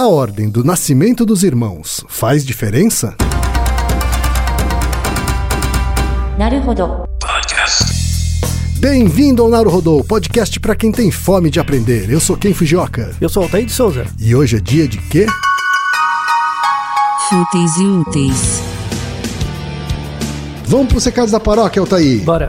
A ordem do nascimento dos irmãos faz diferença? Bem-vindo ao Naruhodô, podcast para quem tem fome de aprender. Eu sou Ken Fujioka. Eu sou Altair de Souza. E hoje é dia de quê? Fúteis e úteis. Vamos para os recados da paróquia, Altair. Bora.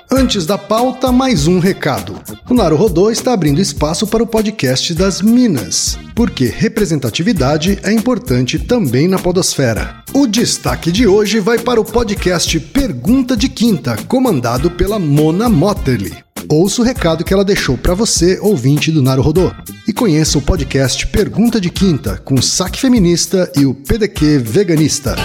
Antes da pauta, mais um recado. O Naruhodô está abrindo espaço para o podcast das Minas, porque representatividade é importante também na podosfera. O destaque de hoje vai para o podcast Pergunta de Quinta, comandado pela Mona Motterly. Ouça o recado que ela deixou para você, ouvinte do Naruhodô, e conheça o podcast Pergunta de Quinta com o Saque Feminista e o PDQ Veganista.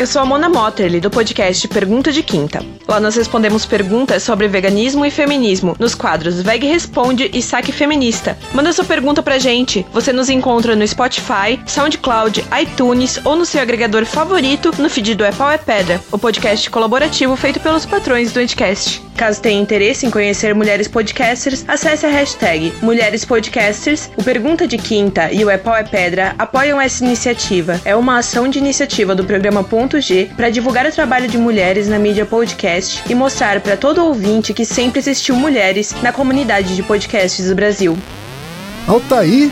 Eu sou a Mona Motterly, do podcast Pergunta de Quinta. Lá nós respondemos perguntas sobre veganismo e feminismo nos quadros Veg Responde e Saque Feminista. Manda sua pergunta pra gente. Você nos encontra no Spotify, SoundCloud, iTunes ou no seu agregador favorito no feed do É Pau é Pedra, o podcast colaborativo feito pelos patrões do Anticast. Caso tenha interesse em conhecer mulheres podcasters, acesse a hashtag Mulheres Podcasters. O Pergunta de Quinta e o É Pau é Pedra apoiam essa iniciativa. É uma ação de iniciativa do programa Ponto G para divulgar o trabalho de mulheres na mídia podcast e mostrar para todo ouvinte que sempre existiu mulheres na comunidade de podcasts do Brasil. Altair,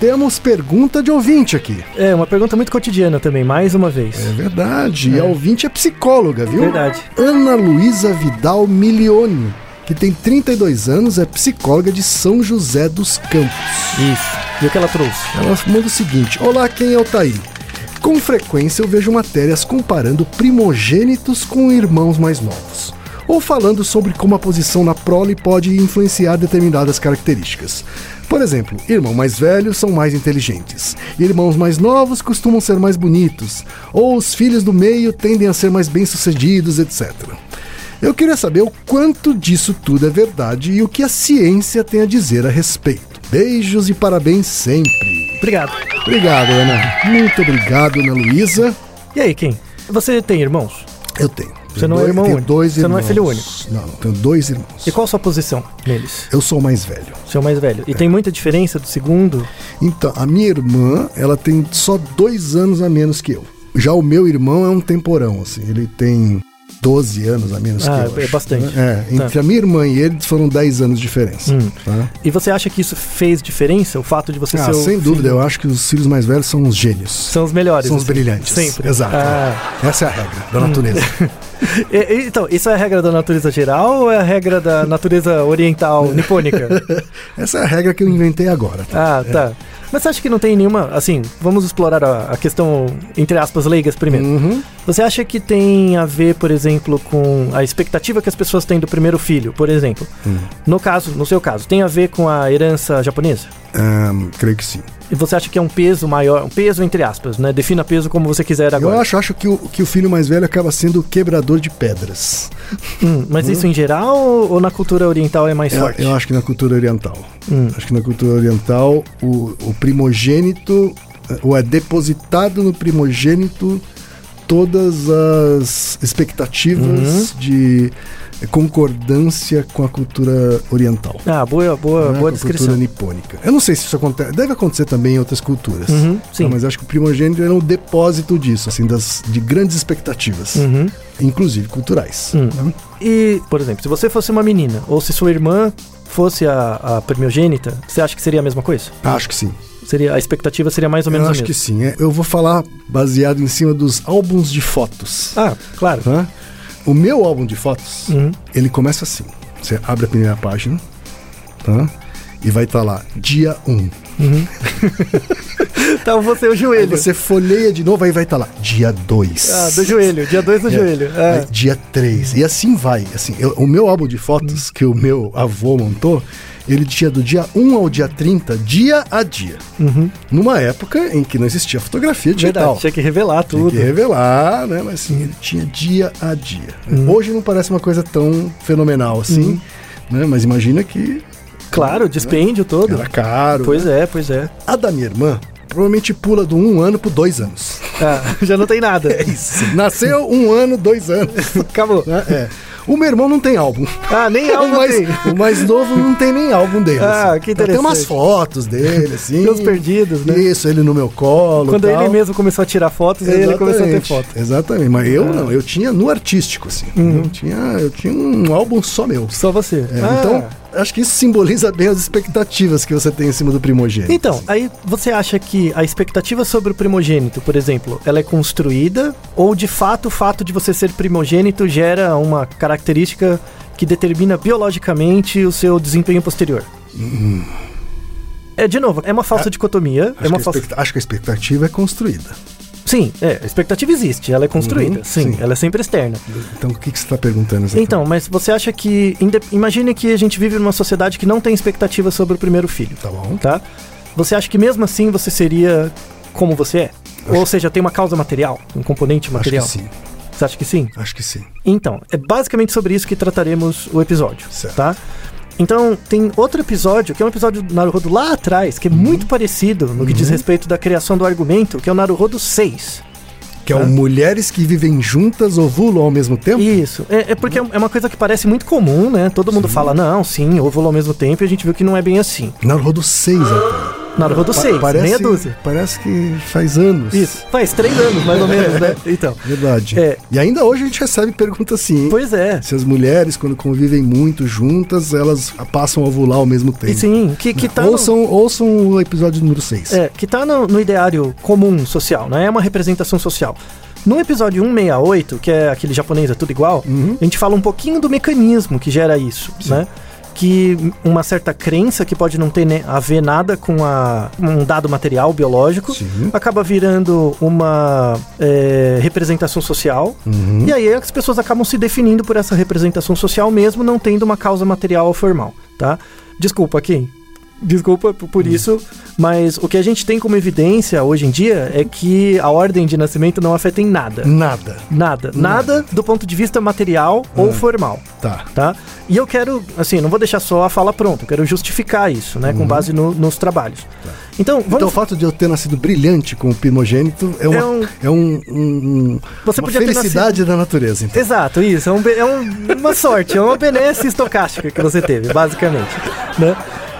temos pergunta de ouvinte aqui. É, uma pergunta muito cotidiana também, mais uma vez. É verdade. E a ouvinte é psicóloga, viu? Verdade. Ana Luísa Vidal Milione, que tem 32 anos, é psicóloga de São José dos Campos. Isso. E o que ela trouxe? Ela manda o seguinte: Olá, quem é o Taí? Com frequência eu vejo matérias comparando primogênitos com irmãos mais novos. Ou falando sobre como a posição na prole pode influenciar determinadas características. Por exemplo, irmãos mais velhos são mais inteligentes, irmãos mais novos costumam ser mais bonitos, ou os filhos do meio tendem a ser mais bem-sucedidos, etc. Eu queria saber o quanto disso tudo é verdade e o que a ciência tem a dizer a respeito. Beijos e parabéns sempre. Obrigado. Obrigado, Ana. Muito obrigado, Ana Luísa. E aí, quem? Você tem irmãos? Eu tenho. Você não é Dois- irmão tenho único? dois Você não é irmãos. filho único? Não, tenho dois irmãos. E qual a sua posição neles? Eu sou o mais velho. Você é o mais velho. E tem muita diferença do segundo? Então, a minha irmã, ela tem só dois anos a menos que eu. Já o meu irmão é um temporão, assim. Ele tem 12 anos a menos Ah, que eu. é acho, bastante. É, entre Tá. a minha irmã e ele foram 10 anos de diferença. Hum. tá? E você acha que isso fez diferença? O fato de você Ah, ser sem dúvida, eu acho que os filhos mais velhos são os gênios. São os melhores. São os assim, brilhantes. Sempre. Exato. Ah. Essa é a regra da natureza. E- Então, isso é a regra da natureza geral ou é a regra da natureza oriental nipônica? Essa é a regra que eu inventei agora. tá? Ah, tá. Mas você acha que não tem nenhuma. Assim, vamos explorar a, a questão, entre aspas, leigas primeiro. Uhum. Você acha que tem a ver, por exemplo, com a expectativa que as pessoas têm do primeiro filho, por exemplo? Hum. No caso, no seu caso, tem a ver com a herança japonesa? Ahn, creio que sim. E você acha que é um peso maior, um peso entre aspas, né? Defina peso como você quiser agora. Eu acho, acho que, o, que o filho mais velho acaba sendo o quebrador de pedras. Hum, mas isso em geral ou na cultura oriental é mais Eu, forte? eu acho que na cultura oriental. Hum. Acho que na cultura oriental o, o primogênito, ou é depositado no primogênito todas as expectativas Uhum. de concordância com a cultura oriental. Ah, boa, boa, né, boa com descrição. cultura nipônica. Eu não sei se isso acontece. Deve acontecer também em outras culturas. Uhum, sim. Tá, mas acho que o primogênito é um depósito disso, assim, das, de grandes expectativas, Uhum. inclusive culturais. Hum. né? E, por exemplo, se você fosse uma menina, ou se sua irmã fosse a, a primogênita, você acha que seria a mesma coisa? Acho que sim. Seria, a expectativa seria mais ou menos Eu acho que sim. É, Eu vou falar baseado em cima dos álbuns de fotos. Ah, claro. tá? O meu álbum de fotos, Uhum. ele começa assim. Você abre a primeira página, tá? E vai estar lá, dia 1. Então você é o Aí joelho. você folheia de novo, aí vai estar lá, dia 2. Ah, do joelho. Dia 2 do joelho. Aí, Ah. dia 3. E assim vai. Assim, eu- o meu álbum de fotos que o meu avô montou, ele tinha do dia 1 ao dia 30, dia a dia. Numa época em que não existia fotografia digital. Verdade, tinha que revelar tudo. que revelar, né? Mas assim, ele tinha dia a dia. Uhum. Hoje não parece uma coisa tão fenomenal assim. né? Mas imagina que Claro, dispêndio todo. era caro. Pois né? é, pois é. A da minha irmã provavelmente pula do um ano pro dois anos. Ah, já não tem nada. É isso. Nasceu um ano, dois anos. Acabou. né? É. O meu irmão não tem álbum. Ah, nem o, algo mais, tem. o mais novo não tem nem álbum dele. Ah, assim. que Tem umas interessante. fotos dele, assim. Meus perdidos, né? Isso, ele no meu colo. Quando tal. ele mesmo começou a tirar fotos, aí ele começou a ter Exatamente, foto. Ah. Exatamente, mas eu não, eu tinha no artístico, assim. Uhum. Eu, tinha, eu tinha um álbum só meu. Só você. É, Ah. Então, acho que isso simboliza bem as expectativas que você tem em cima do primogênito. Então, aí você acha que a expectativa sobre o primogênito, por exemplo, ela é construída ou de fato o fato de você ser primogênito gera uma característica que determina biologicamente o seu desempenho posterior? É, de novo, é uma falsa dicotomia. Acho, É uma que falsa... acho que a expectativa é construída. Sim, é, a expectativa existe, ela é construída. Uhum, sim, sim. ela é sempre externa. Então, o que, que você está perguntando exatamente? Então, mas você acha que. Imagine que a gente vive numa sociedade que não tem expectativa sobre o primeiro filho. Tá bom. tá? Você acha que mesmo assim você seria como você é? Ou seja, tem uma causa material, um componente Acho material? que sim. Você acha que sim? Acho que sim. Então, é basicamente sobre isso que trataremos o episódio, Certo. tá? Então, tem outro episódio, que é um episódio do Naruhodo lá atrás, que é muito parecido no que diz respeito da criação do argumento, que é o Naruhodo 6. Que é o mulheres que vivem juntas ovulam ao mesmo tempo? Isso, é, é porque é uma coisa que parece muito comum, né? Todo mundo fala, não, sim, óvulo ao mesmo tempo, e a gente viu que não é bem assim. Naruhodo 6 até. Naruhodo 6, parece, meia dúzia. Parece que faz anos. Isso, faz três anos, mais ou menos, né? Então, Verdade. É. E ainda hoje a gente recebe pergunta assim, hein? pois é. Se as mulheres, quando convivem muito juntas, elas passam a ovular ao mesmo tempo. E sim, que, que tá no- ouçam, ouçam o episódio número 6. É, que tá no, no ideário comum social, né? É uma representação social. No episódio 168, que é aquele japonês, é tudo igual, Uhum. a gente fala um pouquinho do mecanismo que gera isso, né? Que uma certa crença que pode não ter a ver nada com a, um dado material biológico Sim. acaba virando uma é, representação social. Uhum. E aí as pessoas acabam se definindo por essa representação social mesmo não tendo uma causa material formal, tá? Desculpa, Kim. Desculpa por isso, mas o que a gente tem como evidência hoje em dia é que a ordem de nascimento não afeta em nada. Nada. Nada. Nada do ponto de vista material ou formal, Tá. tá? E eu quero, assim, não vou deixar só a fala pronta, eu quero justificar isso, né, com base no- nos trabalhos. Então, vamos... Então o fato de eu ter nascido brilhante com o primogênito é uma, É um- é um, um- Você uma felicidade da natureza. Então. Exato, isso. É, um é um- uma sorte, é uma benesse estocástica que você teve, basicamente. Né?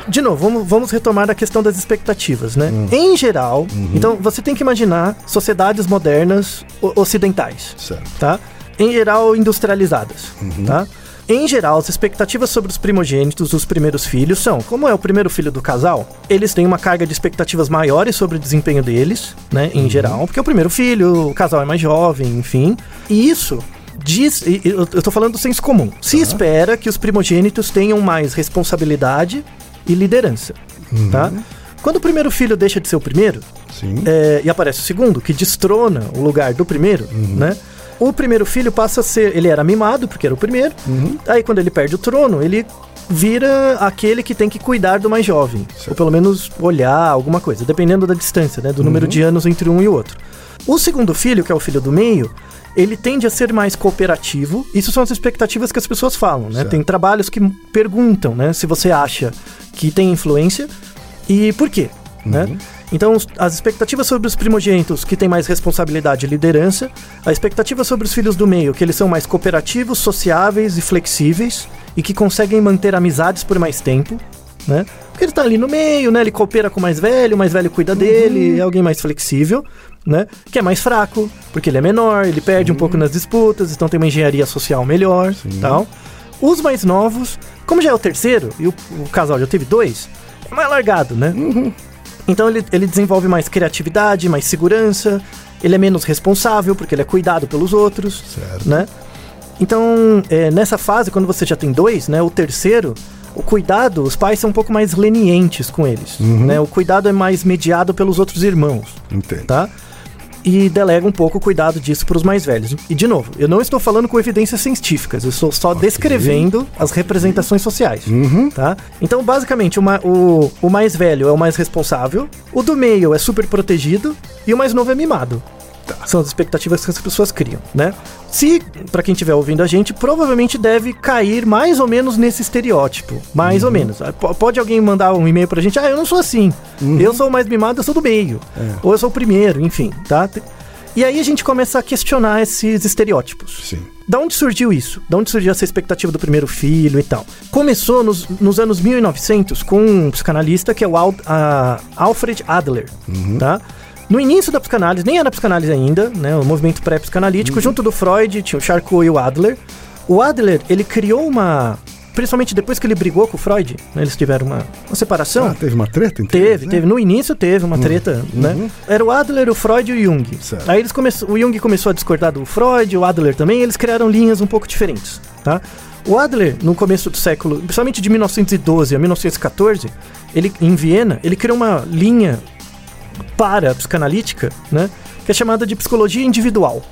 De novo, vamos, vamos retomar a questão das expectativas, né? Em geral, então você tem que imaginar sociedades modernas ocidentais, Certo. tá? Em geral, industrializadas, tá? Em geral, as expectativas sobre os primogênitos, os primeiros filhos, são, como é o primeiro filho do casal, eles têm uma carga de expectativas maiores sobre o desempenho deles, né, em geral, porque é o primeiro filho, o casal é mais jovem, enfim. E isso diz, eu tô falando do senso comum. Se espera que os primogênitos tenham mais responsabilidade e liderança, tá? Quando o primeiro filho deixa de ser o primeiro, Sim. é, e aparece o segundo, que destrona o lugar do primeiro, né? O primeiro filho passa a ser. Ele era mimado, porque era o primeiro. Aí, quando ele perde o trono, ele vira aquele que tem que cuidar do mais jovem. Ou pelo menos olhar alguma coisa, dependendo da distância, né? Do número de anos entre um e o outro. O segundo filho, que é o filho do meio, ele tende a ser mais cooperativo. Isso são as expectativas que as pessoas falam, né? Certo. Tem trabalhos que perguntam, né? Se você acha que tem influência e por quê, né? Então, os- as expectativas sobre os primogênitos, que têm mais responsabilidade e liderança, a expectativa sobre os filhos do meio, que eles são mais cooperativos, sociáveis e flexíveis, e que conseguem manter amizades por mais tempo, né? Porque ele tá ali no meio, né? Ele coopera com o mais velho, o mais velho cuida dele, é alguém mais flexível, né? Que é mais fraco, porque ele é menor, ele perde um pouco nas disputas, então tem uma engenharia social melhor, tal. Os mais novos, como já é o terceiro, e o, o casal já teve dois, é mais largado, né? Então ele, ele desenvolve mais criatividade, mais segurança, ele é menos responsável, porque ele é cuidado pelos outros, Certo. né? Então, é, nessa fase, quando você já tem dois, né? O terceiro, o cuidado, os pais são um pouco mais lenientes com eles, né? O cuidado é mais mediado pelos outros irmãos, Entendo. tá? E delega um pouco o cuidado disso para os mais velhos. E, de novo, eu não estou falando com evidências científicas, eu estou só descrevendo as representações sociais, tá? Então, basicamente, o, ma- o, o mais velho é o mais responsável, o do meio é super protegido e o mais novo é mimado. São as expectativas que as pessoas criam, né? Se, pra quem estiver ouvindo a gente, provavelmente deve cair mais ou menos nesse estereótipo. Mais ou menos. Ah, po- Pode alguém mandar um e-mail pra gente? Ah, eu não sou assim. Eu sou o mais mimado, eu sou do meio. Ou eu sou o primeiro, enfim, tá? E aí a gente começa a questionar esses estereótipos. Sim. Da onde surgiu isso? Da onde surgiu essa expectativa do primeiro filho e tal? Começou nos, nos anos 1900 com um psicanalista que é o Al- a- Alfred Adler, tá? No início da psicanálise, nem era psicanálise ainda, né? O movimento pré-psicanalítico, junto do Freud, tinha o Charcot e o Adler. O Adler, ele criou uma... Principalmente depois que ele brigou com o Freud, né? Eles tiveram uma, uma separação. Ah, teve uma treta entre Teve, né? teve. No início teve uma treta, né? Era o Adler, o Freud e o Jung. Certo. Aí eles começou, o Jung começou a discordar do Freud, o Adler também, eles criaram linhas um pouco diferentes, tá? O Adler, no começo do século, principalmente de 1912 a 1914, ele, em Viena, ele criou uma linha para psicanalítica, né? Que é chamada de psicologia individual.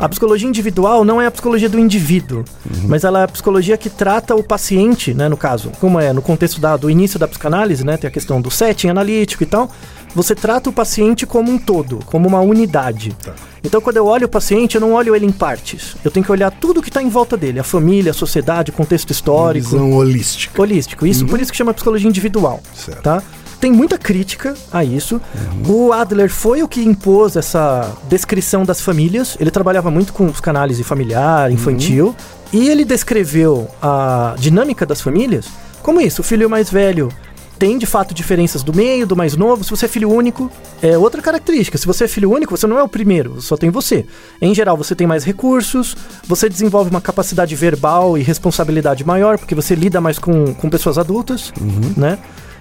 A psicologia individual não é a psicologia do indivíduo, mas ela é a psicologia que trata o paciente, né, no caso, como é no contexto da- do início da psicanálise, né, tem a questão do setting analítico e tal, você trata o paciente como um todo, como uma unidade. Então, quando eu olho o paciente, eu não olho ele em partes. Eu tenho que olhar tudo que está em volta dele, a família, a sociedade, o contexto histórico Visão holística. holístico. Isso por isso que chama psicologia individual, Certo. tá? Tem muita crítica a isso. O Adler foi o que impôs essa descrição das famílias. Ele trabalhava muito com psicanálise familiar, infantil, e ele descreveu a dinâmica das famílias como isso. O filho mais velho tem de fato diferenças do meio, do mais novo. Se você é filho único, é outra característica. Se você é filho único, você não é o primeiro, só tem você. Em geral, você tem mais recursos, você desenvolve uma capacidade verbal e responsabilidade maior, porque você lida mais com, com pessoas adultas, né?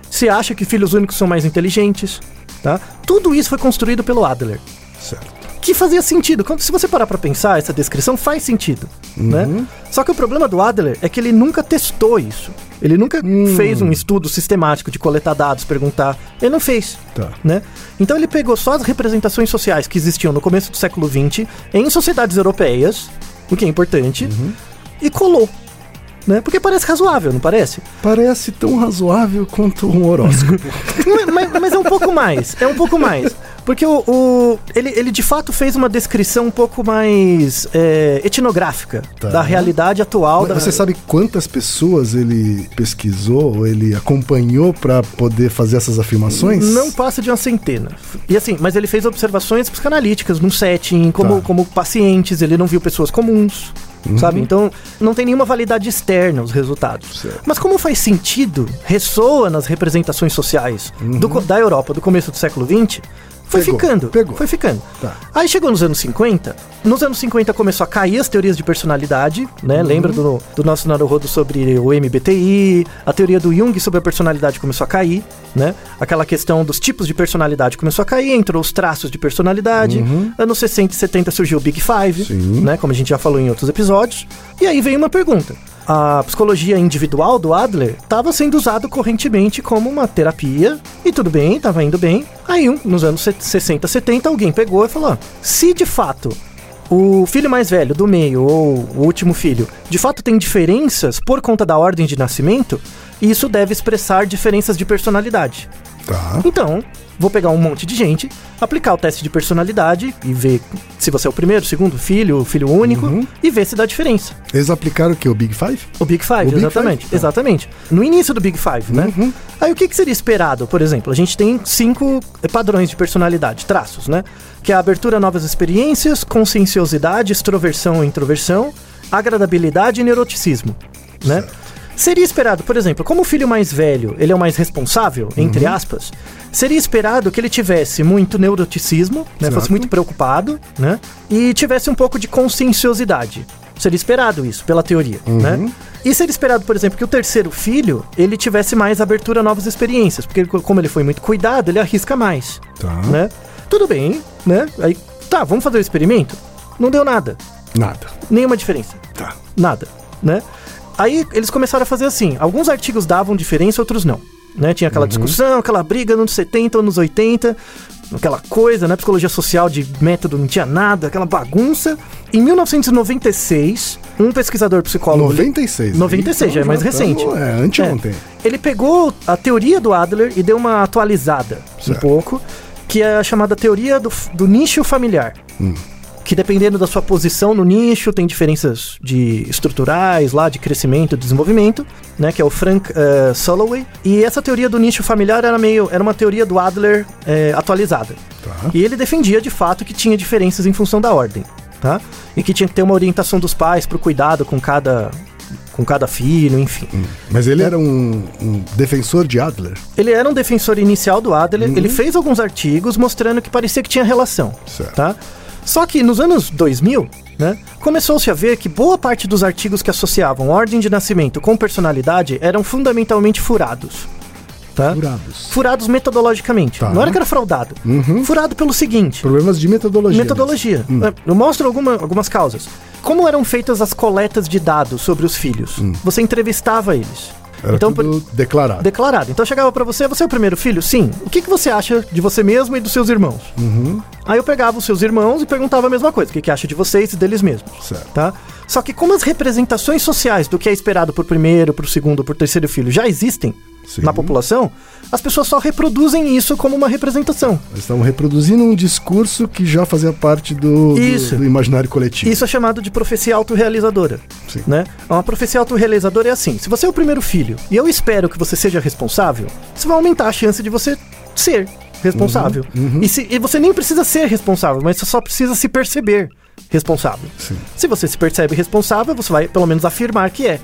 Se acha que filhos únicos são mais inteligentes, tá? Tudo isso foi construído pelo Adler Certo. que fazia sentido. Quando- Se você parar pra pensar, essa descrição faz sentido, né? Só que o problema do Adler é que ele nunca testou isso. Ele nunca fez um estudo sistemático de coletar dados, perguntar. Ele não fez, Tá. né? Então ele pegou só as representações sociais que existiam no começo do século XX em sociedades europeias, o que é importante, e colou, né? Porque parece razoável, não parece? Parece tão razoável quanto um horóscopo. mas, mas- mas é um pouco mais. É um pouco mais. Porque o, o- ele, ele de fato fez uma descrição um pouco mais é, etnográfica Tá. da realidade atual. da, Você sabe quantas pessoas ele pesquisou, ou ele acompanhou pra poder fazer essas afirmações? Não passa de uma centena. E assim, mas ele fez observações psicanalíticas num setting, como, Tá. como pacientes, ele não viu pessoas comuns. Sabe? Então, não tem nenhuma validade externa os resultados. Certo. Mas como faz sentido, ressoa nas representações sociais do co- da Europa do começo do século XX, foi Pegou, ficando. pegou. Foi ficando. Tá. Aí chegou nos anos 50. Nos anos 50 começou a cair as teorias de personalidade, né? Uhum. Lembra do, do nosso Naruhodo sobre o MBTI, a teoria do Jung sobre a personalidade começou a cair, né? Aquela questão dos tipos de personalidade começou a cair, entrou os traços de personalidade. Anos 60 e 70 surgiu o Big Five, Uhum. Sim. né? Como a gente já falou em outros episódios. E aí veio uma pergunta. A psicologia individual do Adler estava sendo usado correntemente como uma terapia, e tudo bem, estava indo bem. Aí, nos anos 60, 70, alguém pegou e falou: "Ó, se de fato o filho mais velho do meio ou o último filho de fato tem diferenças por conta da ordem de nascimento, isso deve expressar diferenças de personalidade. Tá. Então, vou pegar um monte de gente, aplicar o teste de personalidade e ver se você é o primeiro, segundo filho, filho único, Uhum. e ver se dá diferença. Eles aplicaram o quê? O Big Five? O Big Five, O Big exatamente. Five, tá. Exatamente. No início do Big Five, né? Uhum. Aí o que, que seria esperado, por exemplo? A gente tem cinco eh, padrões de personalidade, traços, né? Que é a abertura a novas experiências, conscienciosidade, extroversão ou introversão, agradabilidade e neuroticismo, né? Seria esperado, por exemplo, como o filho mais velho, ele é o mais responsável, entre aspas, seria esperado que ele tivesse muito neuroticismo, né, fosse muito preocupado, né, e tivesse um pouco de conscienciosidade. Seria esperado isso, pela teoria, né? E seria esperado, por exemplo, que o terceiro filho, ele tivesse mais abertura a novas experiências, porque como ele foi muito cuidado, ele arrisca mais, Tá. né? Tudo bem, né? Aí, tá, vamos fazer o experimento? Não deu nada, Nada. nenhuma diferença. Tá. Nada, né? Aí eles começaram a fazer assim. Alguns artigos davam diferença, outros não. Né? Tinha aquela discussão, aquela briga nos 70, anos 80, aquela coisa, né? Psicologia social de método não tinha nada, aquela bagunça. Em 1996, um pesquisador psicólogo. 96. 96, já é mais recente. tamo- É, anteontem. Ele pegou a teoria do Adler e deu uma atualizada um Certo. pouco, que é a chamada teoria do, do nicho familiar. Que dependendo da sua posição no nicho, tem diferenças de estruturais lá, de crescimento e desenvolvimento, né? Que é o Frank eh, Soloway. E essa teoria do nicho familiar era meio. era uma teoria do Adler eh, atualizada. Tá. E ele defendia de fato que tinha diferenças em função da ordem, tá? E que tinha que ter uma orientação dos pais pro cuidado com cada com cada filho, enfim. Mas ele era um, um defensor de Adler. Ele era um defensor inicial do Adler, ele fez alguns artigos mostrando que parecia que tinha relação, Certo. tá? Só que nos anos 2000, né, começou-se a ver que boa parte dos artigos que associavam ordem de nascimento com personalidade eram fundamentalmente furados, tá? Furados. Furados metodologicamente. Tá. Não era que era fraudado. Furado pelo seguinte: Problemas de metodologia. Metodologia. Hum. É, Eu mostro alguma- algumas causas. Como eram feitas as coletas de dados sobre os filhos? Você entrevistava eles. Era então, tudo declarado. declarado. Então chegava pra você, você é o primeiro filho? Sim. O que, que você acha de você mesmo e dos seus irmãos? Uhum. Aí eu pegava os seus irmãos e perguntava a mesma coisa. O que, que acha de vocês e deles mesmos? Certo. Tá? Só que como as representações sociais do que é esperado por primeiro, por segundo, por terceiro filho já existem Sim. na população, as pessoas só reproduzem isso como uma representação. Eles estavam reproduzindo um discurso que já fazia parte do, do- do imaginário coletivo. Isso é chamado de profecia autorrealizadora. Sim. Né? Uma profecia autorrealizadora é assim: se você é o primeiro filho e eu espero que você seja responsável, isso vai aumentar a chance de você ser responsável. Uhum, E, se- e você nem precisa ser responsável, mas você só precisa se perceber responsável. Sim. Se você se percebe responsável, você vai pelo menos afirmar que é.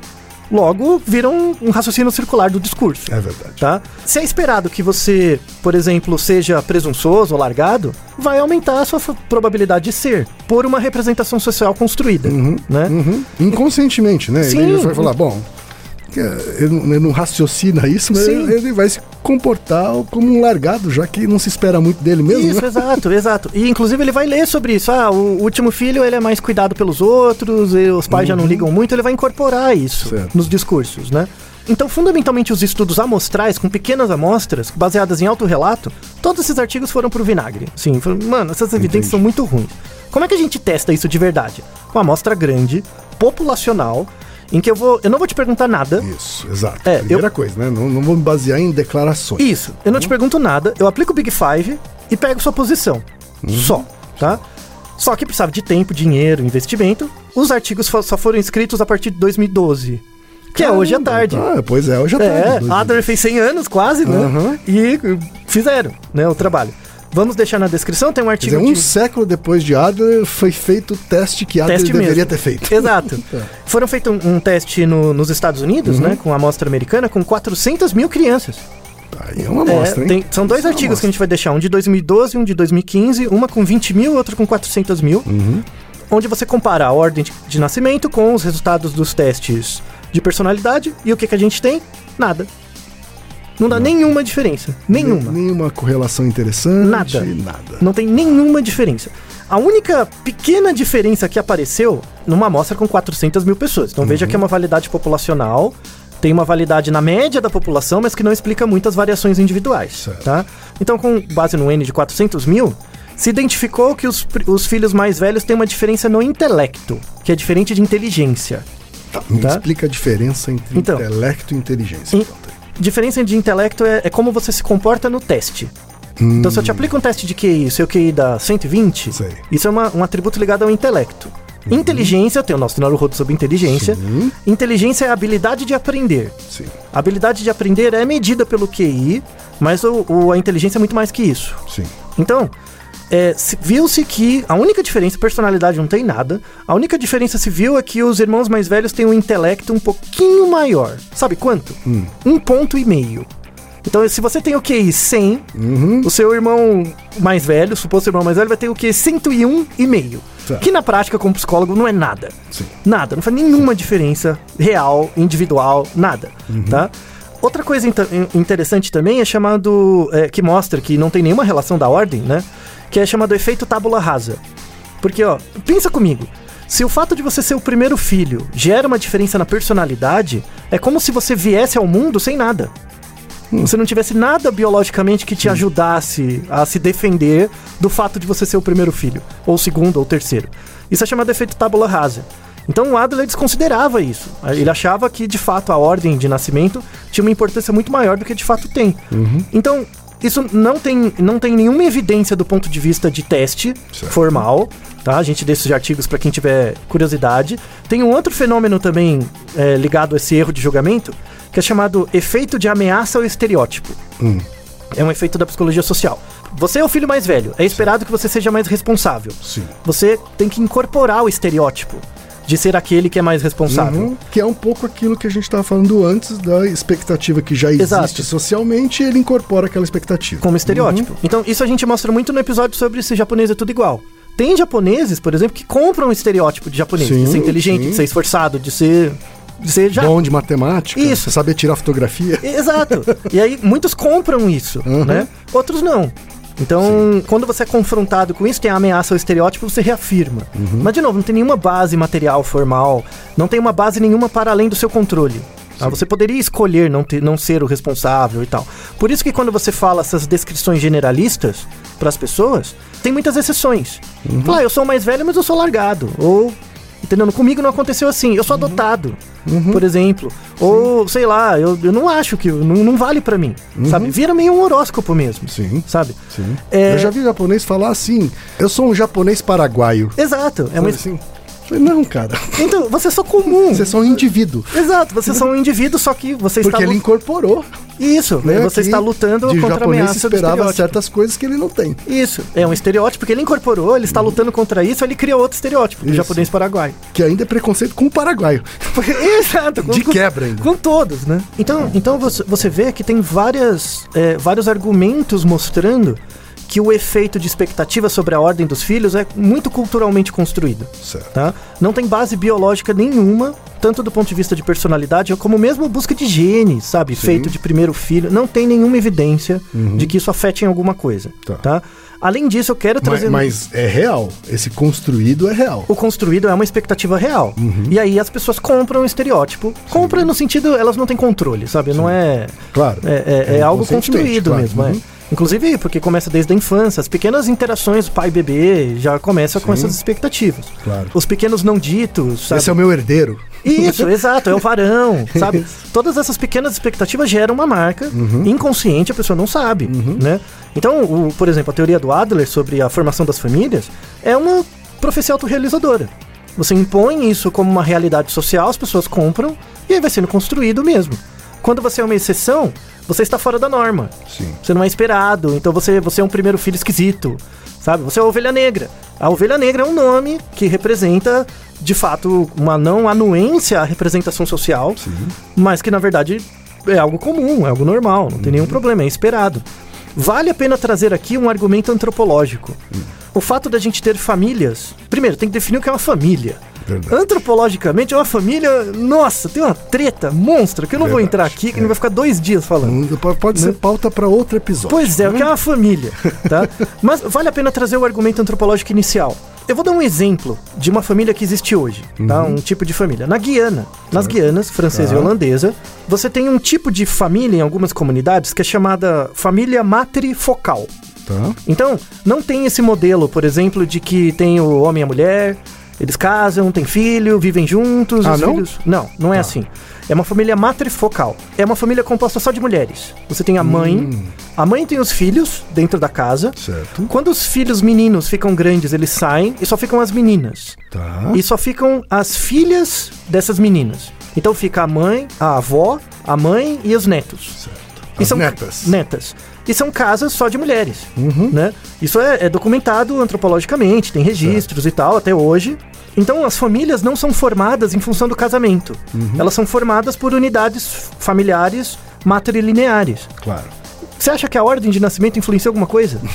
Logo, vira um, um raciocínio circular do discurso. É verdade. Tá? Se é esperado que você, por exemplo, seja presunçoso ou largado, vai aumentar a sua probabilidade de ser, por uma representação social construída, né? Uhum. Inconscientemente, né? Sim. Ele vai falar, bom, eh, ele, não- ele não raciocina isso, mas ele, ele vai se comportar como um largado, já que não se espera muito dele mesmo. Isso, né? exato, exato. E inclusive ele vai ler sobre isso. Ah, o último filho ele é mais cuidado pelos outros, e os pais já não ligam muito, ele vai incorporar isso Uhum. Certo. nos discursos, né? Então, fundamentalmente, os estudos amostrais, com pequenas amostras, baseadas em autorrelato, todos esses artigos foram pro vinagre. Sim, foram, mano, essas evidências Entendi. são muito ruins. Como é que a gente testa isso de verdade? Com uma amostra grande, populacional, em que eu vou. Eu não vou te perguntar nada. Isso, exato. É, Primeira eu- coisa, né? Não, não vou me basear em declarações. Isso, eu não te pergunto nada, eu aplico o Big Five e pego sua posição. Só, tá? Só que precisava de tempo, dinheiro, investimento. Os artigos só foram escritos a partir de 2012. Que é hoje à Caramba, tarde. Ah, pois é, hoje à É, tarde. dois Adler fez 100 anos quase, né? Aham. E fizeram, né, o trabalho. Vamos deixar na descrição, tem um artigo dizer, um de... século depois de Adler foi feito o teste que Adler Teste deveria mesmo. ter feito. Exato. É. Foram feito um, um teste no- nos Estados Unidos, Uhum. né, com a amostra americana, com 400 mil crianças. Aí é uma É, amostra, hein? tem- são dois Isso é artigos que amostra. a gente vai deixar, um de 2012 e um de 2015, uma com 20 mil e outro com 400 mil, Uhum. onde você compara a ordem de, de nascimento com os resultados dos testes de personalidade e o que, que a gente tem? Nada. Não dá nenhuma diferença. Nenhuma. Nenhuma correlação interessante. Nada. Nada. Não tem nenhuma diferença. A única pequena diferença que apareceu numa amostra com 400 mil pessoas. Então veja que é uma validade populacional, tem uma validade na média da população, mas que não explica muitas variações individuais. Certo. Tá? Então, com base no N de 400 mil, se identificou que os, os filhos mais velhos têm uma diferença no intelecto, que é diferente de inteligência. Tá, me Tá? explica a diferença entre Então. intelecto e inteligência. In- então. Diferença de intelecto é, é como você se comporta no teste. Então, se eu te aplico um teste de QI, seu QI dá 120, Hum. Sei. isso é uma- um atributo ligado ao intelecto. Inteligência, tem o nosso Naruhodo sobre inteligência. Sim. Inteligência é a habilidade de aprender. Sim. A habilidade de aprender é medida pelo QI, mas o, o- a inteligência é muito mais que isso. Sim. Então, é, se- viu-se que a única diferença, personalidade não tem nada, a única diferença se viu é que os irmãos mais velhos têm um intelecto um pouquinho maior. Sabe quanto? Um ponto e meio. Então, se você tem o QI 100, Uhum. o seu irmão mais velho, o suposto irmão mais velho, vai ter o QI 101 e meio. Tá. Que na prática, como psicólogo, não é nada. Sim. Nada, não faz nenhuma diferença real, individual, nada, tá? Outra coisa inter- interessante também é chamado, é, que mostra que não tem nenhuma relação da ordem, né? Que é chamado efeito tábula rasa. Porque, ó, pensa comigo. Se o fato de você ser o primeiro filho gera uma diferença na personalidade, é como se você viesse ao mundo sem nada. Você não tivesse nada biologicamente que te ajudasse a se defender do fato de você ser o primeiro filho, ou o segundo, ou o terceiro. Isso é chamado efeito tábula rasa. Então o Adler desconsiderava isso. Ele achava que, de fato, a ordem de nascimento tinha uma importância muito maior do que de fato tem. Então, isso não tem, não tem nenhuma evidência do ponto de vista de teste Certo. formal, tá? A gente deixa esses artigos para quem tiver curiosidade. Tem um outro fenômeno também é, ligado a esse erro de julgamento, que é chamado efeito de ameaça ao estereótipo. Hum. É um efeito da psicologia social. Você é o filho mais velho, é esperado que você seja mais responsável. Sim. Você tem que incorporar o estereótipo de ser aquele que é mais responsável. Uhum, que é um pouco aquilo que a gente estava falando antes da expectativa que já existe Exato. socialmente, ele incorpora aquela expectativa. como estereótipo. Então, isso a gente mostra muito no episódio sobre se japonês é tudo igual. Tem japoneses, por exemplo, que compram o estereótipo de japonês, de Sim, ser inteligente, sim. de ser esforçado, de ser. de já. Bom de matemática, Isso. saber tirar fotografia. Exato. e aí, muitos compram isso, Uhum. né? Outros não. Então, quando você é confrontado com isso, tem a ameaça ao estereótipo, você reafirma. Uhum. Mas, de novo, não tem nenhuma base material formal, não tem uma base nenhuma para além do seu controle. tá? Você poderia escolher não, ter, não ser o responsável e tal. Por isso que quando você fala essas descrições generalistas para as pessoas, tem muitas exceções. Uhum. Fala, ah, eu sou mais velho, mas eu sou largado. Ou, entendendo? Comigo não aconteceu assim. Eu sou Uhum. adotado, por exemplo. Ou, sei lá, eu, eu não acho que... Não, não vale para mim, sabe? Vira meio um horóscopo mesmo, Uhum. Sim. sabe? Sim. É- Eu já vi japonês falar assim: eu sou um japonês paraguaio. Exato. É uma... Assim? Falei, Não, cara. Então, você é só comum. Você é só um indivíduo. Exato, você é só um indivíduo, só que você Porque está... ele lu- incorporou. Isso, Né, você está lutando de contra a japonês ameaça do esperava certas coisas que ele não tem. Isso, é um estereótipo que ele incorporou, ele está lutando contra isso, ele criou outro estereótipo, do Isso. japonês paraguaio. Que ainda é preconceito com o paraguaio. Exato, com, De quebra ainda. Com todos, né? Então, então você, você vê que tem várias, é, vários argumentos mostrando que o efeito de expectativa sobre a ordem dos filhos é muito culturalmente construído. Certo. Tá? Não tem base biológica nenhuma, tanto do ponto de vista de personalidade, como mesmo busca de genes, sabe? Feito de primeiro filho. Não tem nenhuma evidência de que isso afete em alguma coisa. Tá. Tá? Além disso, eu quero Mas, trazer. mas é real. Esse construído é real. O construído é uma expectativa real. Uhum. E aí as pessoas compram o estereótipo. Compram no sentido, elas não têm controle, sabe? Não é. Claro. É, é- é É algo construído claro. mesmo, Uhum. Inclusive porque começa desde a infância. As pequenas interações pai e bebê já começam com essas expectativas. Claro. Os pequenos não ditos, sabe? Esse é o meu herdeiro. Isso, exato, é o varão, sabe? Todas essas pequenas expectativas geram uma marca Uhum. inconsciente, a pessoa não sabe, né? Então, o- por exemplo, a teoria do Adler sobre a formação das famílias é uma profecia autorrealizadora. Você impõe isso como uma realidade social, as pessoas compram e aí vai sendo construído mesmo. Quando você é uma exceção, você está fora da norma. Sim. Você não é esperado, então você, você é um primeiro filho esquisito, sabe? Você é a ovelha negra. A ovelha negra é um nome que representa, de fato, uma não anuência à representação social, mas que na verdade é algo comum, é algo normal, não tem nenhum problema, é esperado. Vale a pena trazer aqui um argumento antropológico. O fato da gente ter famílias. Primeiro, tem que definir o que é uma família. Verdade. Antropologicamente, é uma família. Nossa, tem uma treta monstra que eu não vou Verdade, entrar aqui, que é. não vai ficar dois dias falando. Hum, Pode pode ser pauta para outro episódio. Pois é, o que é uma família, tá? Mas vale a pena trazer o argumento antropológico inicial. Eu vou dar um exemplo de uma família que existe hoje, tá? Um tipo de família. Na Guiana, nas Guianas, francesa e Tá. holandesa, você tem um tipo de família em algumas comunidades que é chamada família matrifocal. Tá. Então, não tem esse modelo, por exemplo, de que tem o homem e a mulher, eles casam, têm filho, vivem juntos. Ah, os não? filhos... Não, não é Tá. assim. É uma família matrifocal. É uma família composta só de mulheres. Você tem a mãe, Hum. a mãe tem os filhos dentro da casa. Certo. Quando os filhos meninos ficam grandes, eles saem e só ficam as meninas. Tá. E só ficam as filhas dessas meninas. Então fica a mãe, a avó, a mãe e os netos. E As são netas. Netas. E são casas só de mulheres. Uhum. Né? Isso é, é documentado antropologicamente, tem registros e tal, até hoje. Então as famílias não são formadas em função do casamento. Uhum. Elas são formadas por unidades familiares matrilineares. Claro. Você acha que a ordem de nascimento influencia alguma coisa?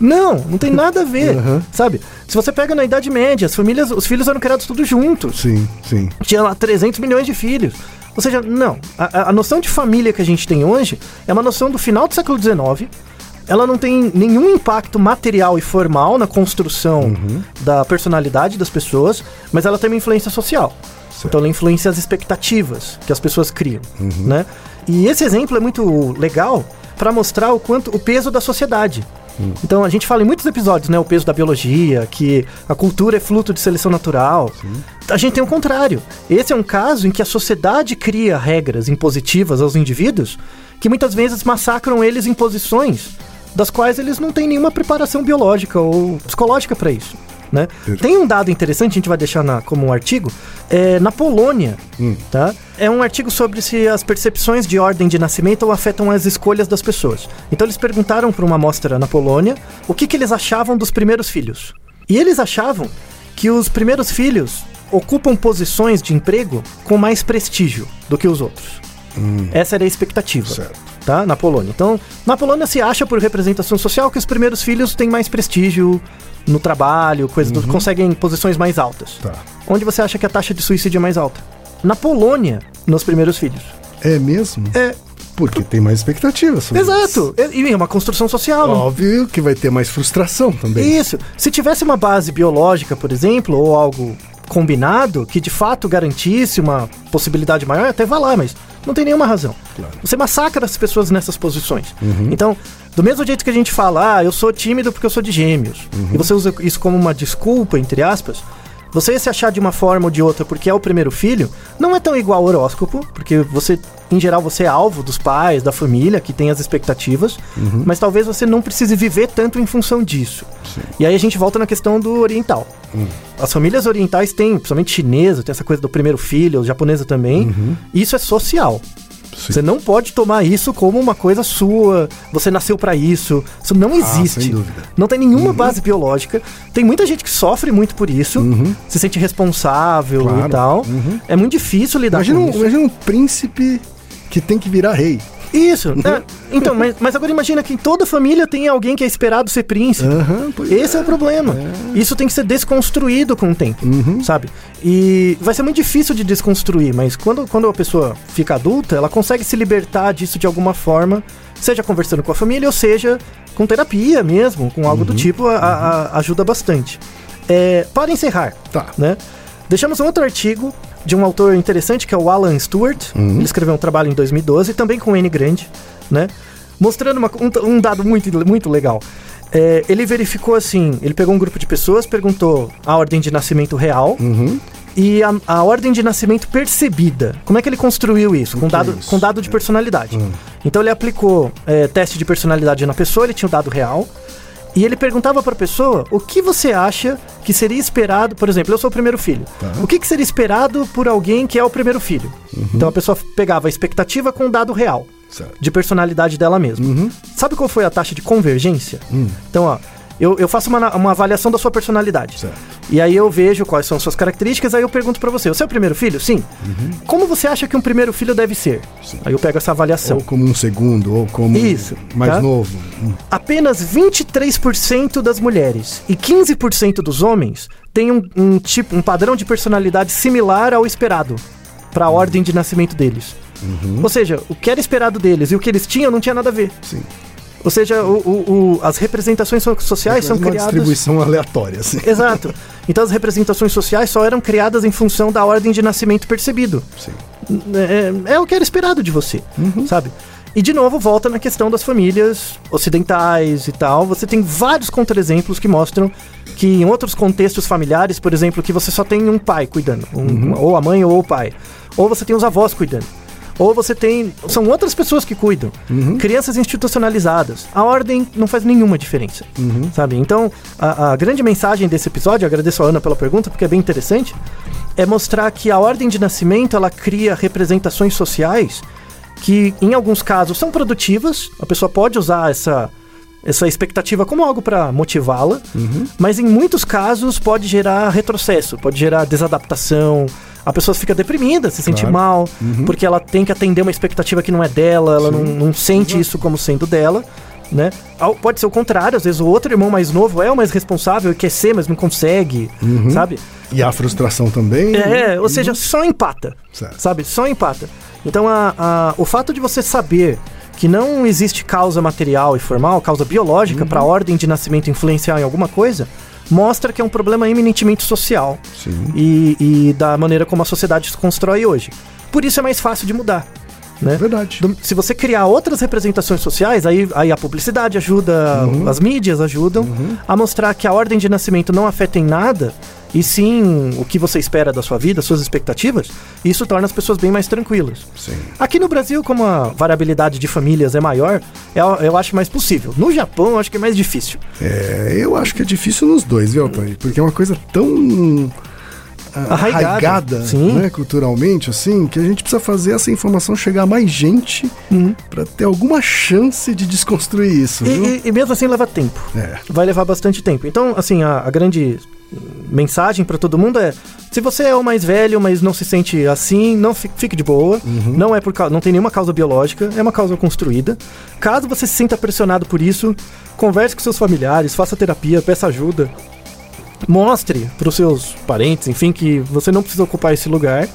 Não, não tem nada a ver, Uhum. sabe? Se você pega na Idade Média, as famílias, os filhos eram criados todos juntos. Sim, sim. Tinha lá 300 milhões de filhos. Ou seja, não. A, a- noção de família que a gente tem hoje é uma noção do final do século XIX. Ela não tem nenhum impacto material e formal na construção Uhum. da personalidade das pessoas, mas ela tem uma influência social. Então ela influencia as expectativas que as pessoas criam, né? E esse exemplo é muito legal para mostrar o quanto o peso da sociedade. Então a gente fala em muitos episódios, né? O peso da biologia, que a cultura é fruto de seleção natural. A gente tem o contrário. Esse é um caso em que a sociedade cria regras impositivas aos indivíduos que muitas vezes massacram eles em posições das quais eles não têm nenhuma preparação biológica ou psicológica para isso. Né? Tem um dado interessante, a gente vai deixar na- como um artigo, é, na Polônia, tá? É um artigo sobre se as percepções de ordem de nascimento afetam as escolhas das pessoas. Então eles perguntaram para uma amostra na Polônia o que, que eles achavam dos primeiros filhos. E eles achavam que os primeiros filhos ocupam posições de emprego com mais prestígio do que os outros. Essa era a expectativa Certo. Tá? Na Polônia. Então, na Polônia se acha por representação social que os primeiros filhos têm mais prestígio no trabalho, coisas do, conseguem posições mais altas. Tá. Onde você acha que a taxa de suicídio é mais alta? Na Polônia, nos primeiros filhos. É mesmo? É, Porque tem mais expectativa sobre exato. E e é uma construção social. isso. Óbvio que vai ter mais frustração também. Isso. Se tivesse uma base biológica, por exemplo, ou algo combinado que de fato garantisse uma possibilidade maior, até vá lá, mas não tem nenhuma razão. Claro. Você massacra as pessoas nessas posições. Então, do mesmo jeito que a gente fala, ah, eu sou tímido porque eu sou de gêmeos, e você usa isso como uma desculpa, entre aspas, você se achar de uma forma ou de outra porque é o primeiro filho, não é tão igual ao horóscopo, porque você, em geral, você é alvo dos pais, da família, que tem as expectativas, mas talvez você não precise viver tanto em função disso. E aí a gente volta na questão do oriental. As famílias orientais têm, principalmente chinesa, tem essa coisa do primeiro filho, japonesa também. Isso é social. Sim. Você não pode tomar isso como uma coisa sua, você nasceu pra isso. Isso não existe. Ah, sem dúvida. Não tem nenhuma base biológica. Tem muita gente que sofre muito por isso, se sente responsável Claro. e tal. É muito difícil lidar Imagina com um, isso. imagina um príncipe que tem que virar rei. Isso. é, então, mas, mas agora imagina que em toda família tem alguém que é esperado ser príncipe. Pois Esse é. o problema. Isso tem que ser desconstruído com o tempo, sabe? E vai ser muito difícil de desconstruir, mas quando, quando a pessoa fica adulta, ela consegue se libertar disso de alguma forma, seja conversando com a família, ou seja com terapia mesmo, com algo do tipo, a- a- ajuda bastante. É, para encerrar, Tá. né? Deixamos um outro artigo de um autor interessante que é o Alan Stewart. Ele escreveu um trabalho em 2012, também com N grande, né? Mostrando uma- um, um dado muito, muito legal. É, ele verificou assim: ele pegou um grupo de pessoas, perguntou a ordem de nascimento real e a, a ordem de nascimento percebida. Como é que ele construiu isso? Com é dado, isso? com dado de personalidade. Então ele aplicou é, teste de personalidade na pessoa, ele tinha o dado real. E ele perguntava para a pessoa o que você acha que seria esperado. Por exemplo, eu sou o primeiro filho. O que, que seria esperado por alguém que é o primeiro filho? Então a pessoa pegava a expectativa com o dado real Certo. de personalidade dela mesma. Sabe qual foi a taxa de convergência? Então, ó, eu, eu faço uma, uma avaliação da sua personalidade. Certo. E aí eu vejo quais são as suas características, aí eu pergunto pra você: você é o primeiro filho? Sim. Como você acha que um primeiro filho deve ser? Aí eu pego essa avaliação. Ou como um segundo, ou como Isso, mais tá? novo. Hum. Apenas 23% das mulheres e 15% dos homens têm um, um tipo, um padrão de personalidade similar ao esperado para a ordem de nascimento deles. Ou seja, o que era esperado deles e o que eles tinham não tinha nada a ver. Sim. Ou seja, o- o- o- as representações so- sociais são uma criadas. distribuição aleatória, assim. Exato. Então as representações sociais só eram criadas em função da ordem de nascimento percebido. Sim. É, é o que era esperado de você, sabe? E de novo volta na questão das famílias ocidentais e tal. Você tem vários contra-exemplos que mostram que em outros contextos familiares, por exemplo, que você só tem um pai cuidando, um- ou a mãe ou o pai, ou você tem os avós cuidando. Ou você tem. São outras pessoas que cuidam. Crianças institucionalizadas. A ordem não faz nenhuma diferença. Sabe? Então, a, a grande mensagem desse episódio, agradeço a Ana pela pergunta, porque é bem interessante, é mostrar que a ordem de nascimento ela cria representações sociais que, em alguns casos, são produtivas. A pessoa pode usar essa, essa expectativa como algo para motivá-la, mas em muitos casos pode gerar retrocesso, pode gerar desadaptação. A pessoa fica deprimida, se sente Claro. mal, porque ela tem que atender uma expectativa que não é dela, ela não, não sente isso como sendo dela. Né? Pode ser o contrário, às vezes o outro irmão mais novo é o mais responsável e quer ser, mas não consegue, sabe? E a frustração também. É, ou seja, só empata. Certo. Sabe? Só empata. Então, a, a- o fato de você saber que não existe causa material e formal, causa biológica, para a ordem de nascimento influenciar em alguma coisa, mostra que é um problema eminentemente social e, e da maneira como a sociedade se constrói hoje. Por isso é mais fácil de mudar. Né? Verdade. Se você criar outras representações sociais, aí, aí a publicidade ajuda, Uhum. as mídias ajudam a mostrar que a ordem de nascimento não afeta em nada, e sim o que você espera da sua vida, suas expectativas, isso torna as pessoas bem mais tranquilas. Sim. Aqui no Brasil, como a variabilidade de famílias é maior, eu, eu acho mais possível. No Japão, eu acho que é mais difícil. É, eu acho que é difícil nos dois, viu, Altair? Porque é uma coisa tão Arraigada. arraigada, né, culturalmente, assim, que a gente precisa fazer essa informação chegar a mais gente pra ter alguma chance de desconstruir isso, E, e- e mesmo assim leva tempo. É. Vai levar bastante tempo. Então, assim, a, a grande mensagem pra todo mundo é: se você é o mais velho, mas não se sente assim, não fi- fique de boa. Não é por não tem nenhuma causa biológica, é uma causa construída. Caso você se sinta pressionado por isso, converse com seus familiares, faça terapia, peça ajuda. Mostre pros seus parentes, enfim, que você não precisa ocupar esse lugar,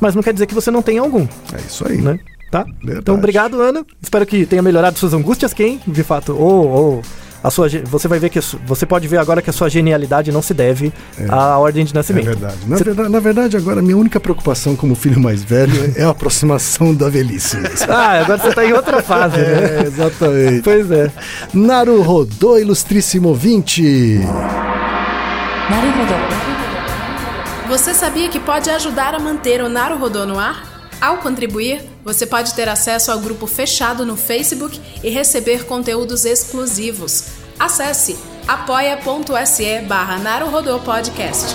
mas não quer dizer que você não tem algum É isso aí. né? Tá? Verdade. Então, obrigado, Ana. Espero que tenha melhorado suas angústias, quem, de fato, ou, ou a sua, você vai ver que você pode ver agora que a sua genialidade não se deve à ordem de É nascimento. verdade. Na, verdade. na verdade, agora, minha única preocupação como filho mais velho é a aproximação da velhice. Ah, agora você tá em outra fase, né? É, exatamente. Pois é. Naru Rodô, ilustríssimo 20. Você sabia que pode ajudar a manter o Naruhodô no ar? Ao contribuir, você pode ter acesso ao grupo fechado no Facebook e receber conteúdos exclusivos. Acesse apoia.se barra Podcast.